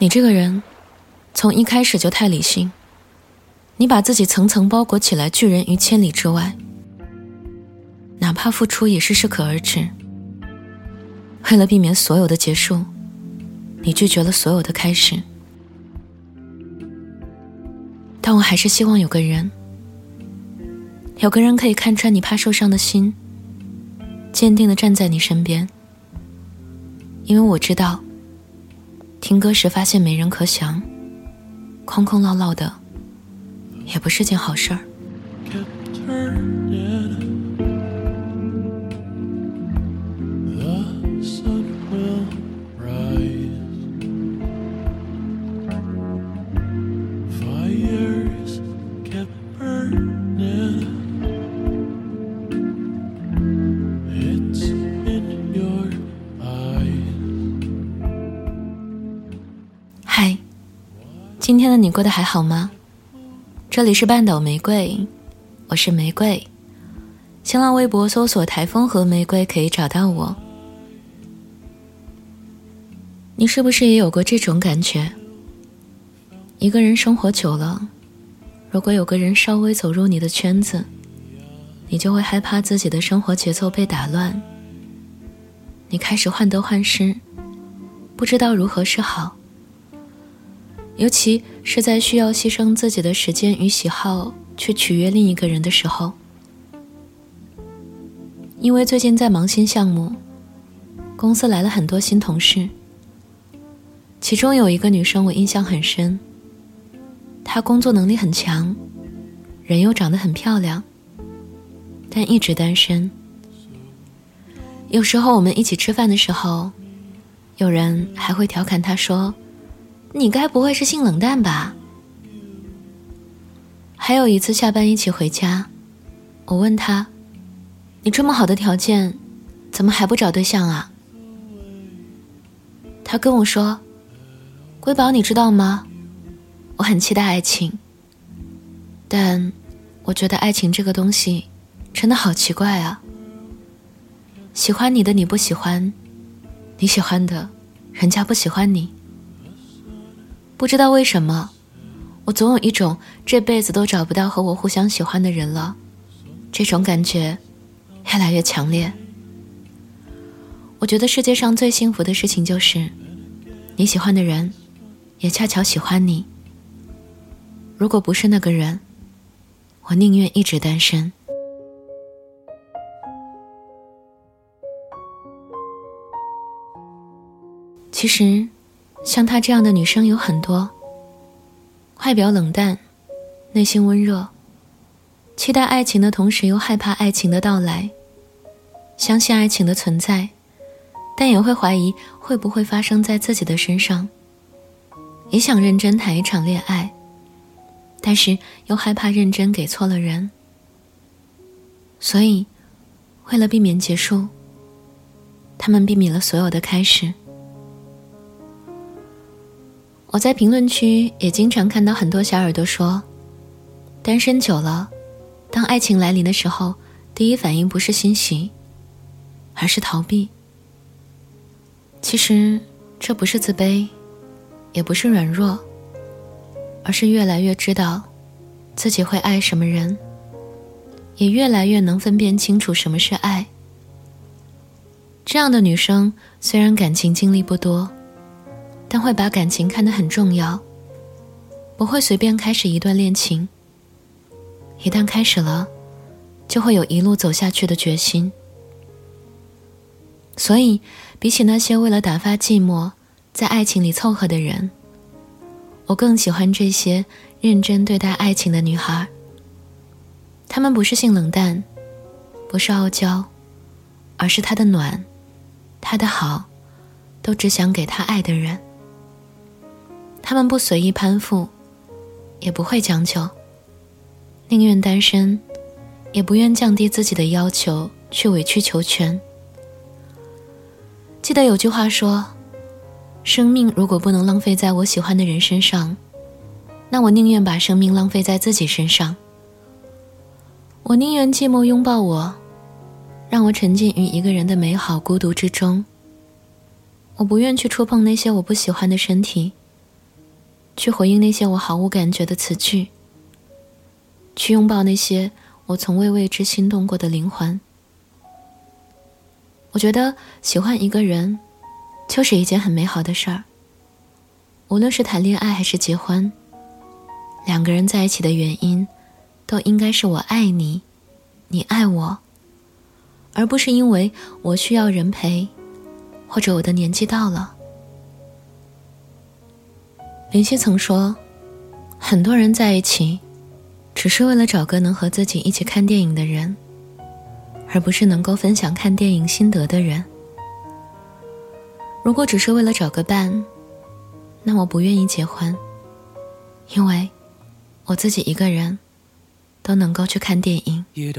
你这个人，从一开始就太理性。你把自己层层包裹起来，拒人于千里之外。哪怕付出也是适可而止。为了避免所有的结束，你拒绝了所有的开始。但我还是希望有个人，有个人可以看穿你怕受伤的心，坚定的站在你身边。因为我知道。听歌时发现没人可想，空空落落的，也不是件好事儿。今天的你过得还好吗？这里是半岛玫瑰，我是玫瑰。新浪微博搜索“台风和玫瑰”可以找到我。你是不是也有过这种感觉？一个人生活久了，如果有个人稍微走入你的圈子，你就会害怕自己的生活节奏被打乱。你开始患得患失，不知道如何是好。尤其是在需要牺牲自己的时间与喜好去取悦另一个人的时候，因为最近在忙新项目，公司来了很多新同事。其中有一个女生我印象很深，她工作能力很强，人又长得很漂亮，但一直单身。有时候我们一起吃饭的时候，有人还会调侃她说。你该不会是性冷淡吧？还有一次下班一起回家，我问他：“你这么好的条件，怎么还不找对象啊？”他跟我说：“瑰宝，你知道吗？我很期待爱情，但我觉得爱情这个东西真的好奇怪啊。喜欢你的你不喜欢，你喜欢的人家不喜欢你。”不知道为什么，我总有一种这辈子都找不到和我互相喜欢的人了，这种感觉越来越强烈。我觉得世界上最幸福的事情就是，你喜欢的人也恰巧喜欢你。如果不是那个人，我宁愿一直单身。其实。像她这样的女生有很多，外表冷淡，内心温热，期待爱情的同时又害怕爱情的到来，相信爱情的存在，但也会怀疑会不会发生在自己的身上，也想认真谈一场恋爱，但是又害怕认真给错了人，所以，为了避免结束，他们避免了所有的开始。我在评论区也经常看到很多小耳朵说，单身久了，当爱情来临的时候，第一反应不是欣喜，而是逃避。其实这不是自卑，也不是软弱，而是越来越知道自己会爱什么人，也越来越能分辨清楚什么是爱。这样的女生虽然感情经历不多。但会把感情看得很重要，不会随便开始一段恋情。一旦开始了，就会有一路走下去的决心。所以，比起那些为了打发寂寞在爱情里凑合的人，我更喜欢这些认真对待爱情的女孩。她们不是性冷淡，不是傲娇，而是她的暖，她的好，都只想给她爱的人。他们不随意攀附，也不会将就，宁愿单身，也不愿降低自己的要求去委曲求全。记得有句话说：“生命如果不能浪费在我喜欢的人身上，那我宁愿把生命浪费在自己身上。我宁愿寂寞拥抱我，让我沉浸于一个人的美好孤独之中。我不愿去触碰那些我不喜欢的身体。”去回应那些我毫无感觉的词句，去拥抱那些我从未为之心动过的灵魂。我觉得喜欢一个人，就是一件很美好的事儿。无论是谈恋爱还是结婚，两个人在一起的原因，都应该是我爱你，你爱我，而不是因为我需要人陪，或者我的年纪到了。林夕曾说：“很多人在一起，只是为了找个能和自己一起看电影的人，而不是能够分享看电影心得的人。如果只是为了找个伴，那我不愿意结婚，因为我自己一个人都能够去看电影。” I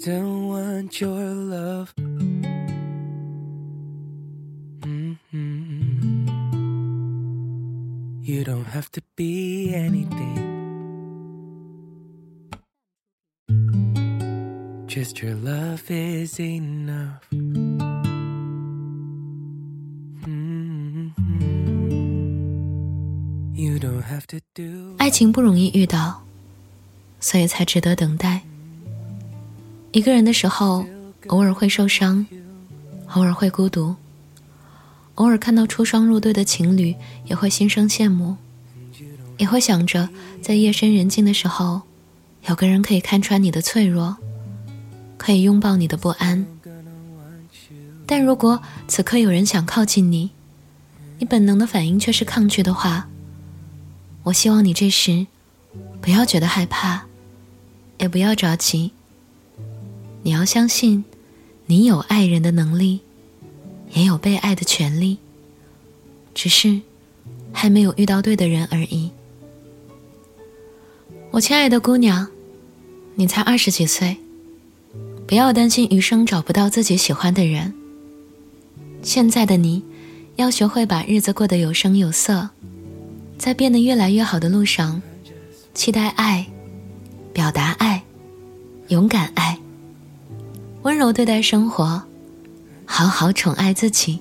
still want your love. Mm-hmm. You don't have to be anything. Just your love is enough. Mm-hmm. You don't have to do. 爱情不容易遇到，所以才值得等待。 一个人的时候，偶尔会受伤，偶尔会孤独，偶尔看到出双入对的情侣，也会心生羡慕，也会想着在夜深人静的时候，有个人可以看穿你的脆弱，可以拥抱你的不安。但如果此刻有人想靠近你，你本能的反应却是抗拒的话，我希望你这时不要觉得害怕，也不要着急。你要相信，你有爱人的能力，也有被爱的权利，只是还没有遇到对的人而已。我亲爱的姑娘，你才二十几岁，不要担心余生找不到自己喜欢的人。现在的你，要学会把日子过得有声有色，在变得越来越好的路上，期待爱，表达爱，勇敢爱。温柔对待生活，好好宠爱自己。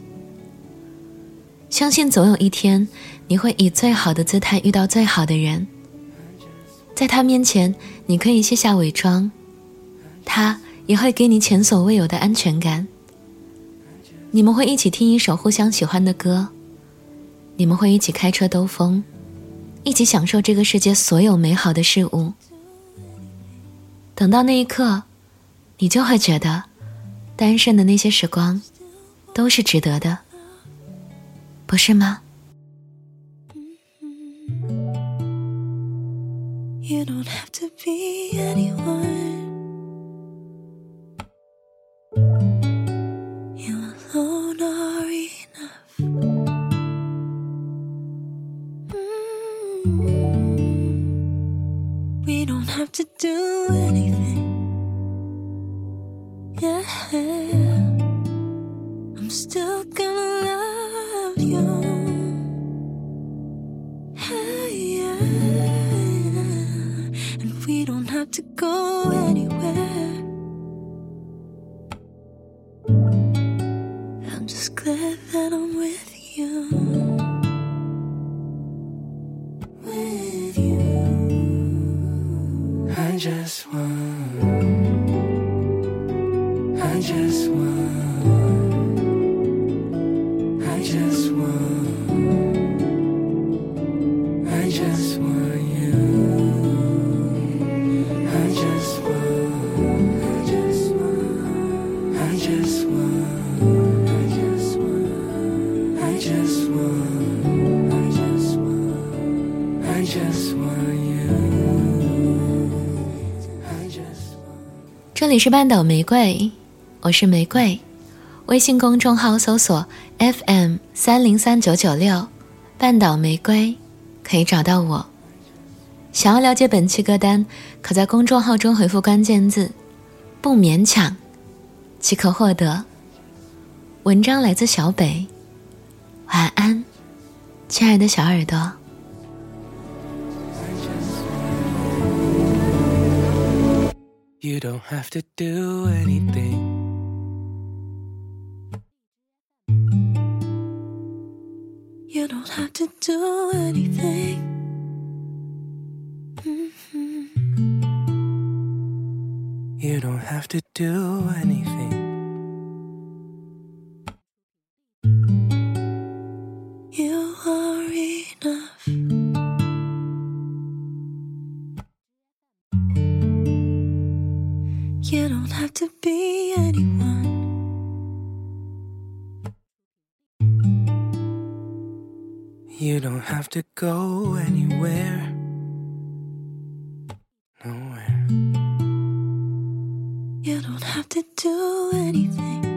相信总有一天，你会以最好的姿态遇到最好的人，在他面前，你可以卸下伪装，他也会给你前所未有的安全感。你们会一起听一首互相喜欢的歌，你们会一起开车兜风，一起享受这个世界所有美好的事物。等到那一刻。你就会觉得，单身的那些时光，都是值得的，不是吗？to we don't have to go. 这里是半岛玫瑰，我是玫瑰。微信公众号搜索 FM 三零三九九六，半岛玫瑰，可以找到我。想要了解本期歌单，可在公众号中回复关键字“不勉强”，即可获得。文章来自小北，晚安，亲爱的小耳朵。You don't have to do anything. You don't have to do anything. Mm-hmm. You don't have to do anything. You don't have to go anywhere. Nowhere. You don't have to do anything.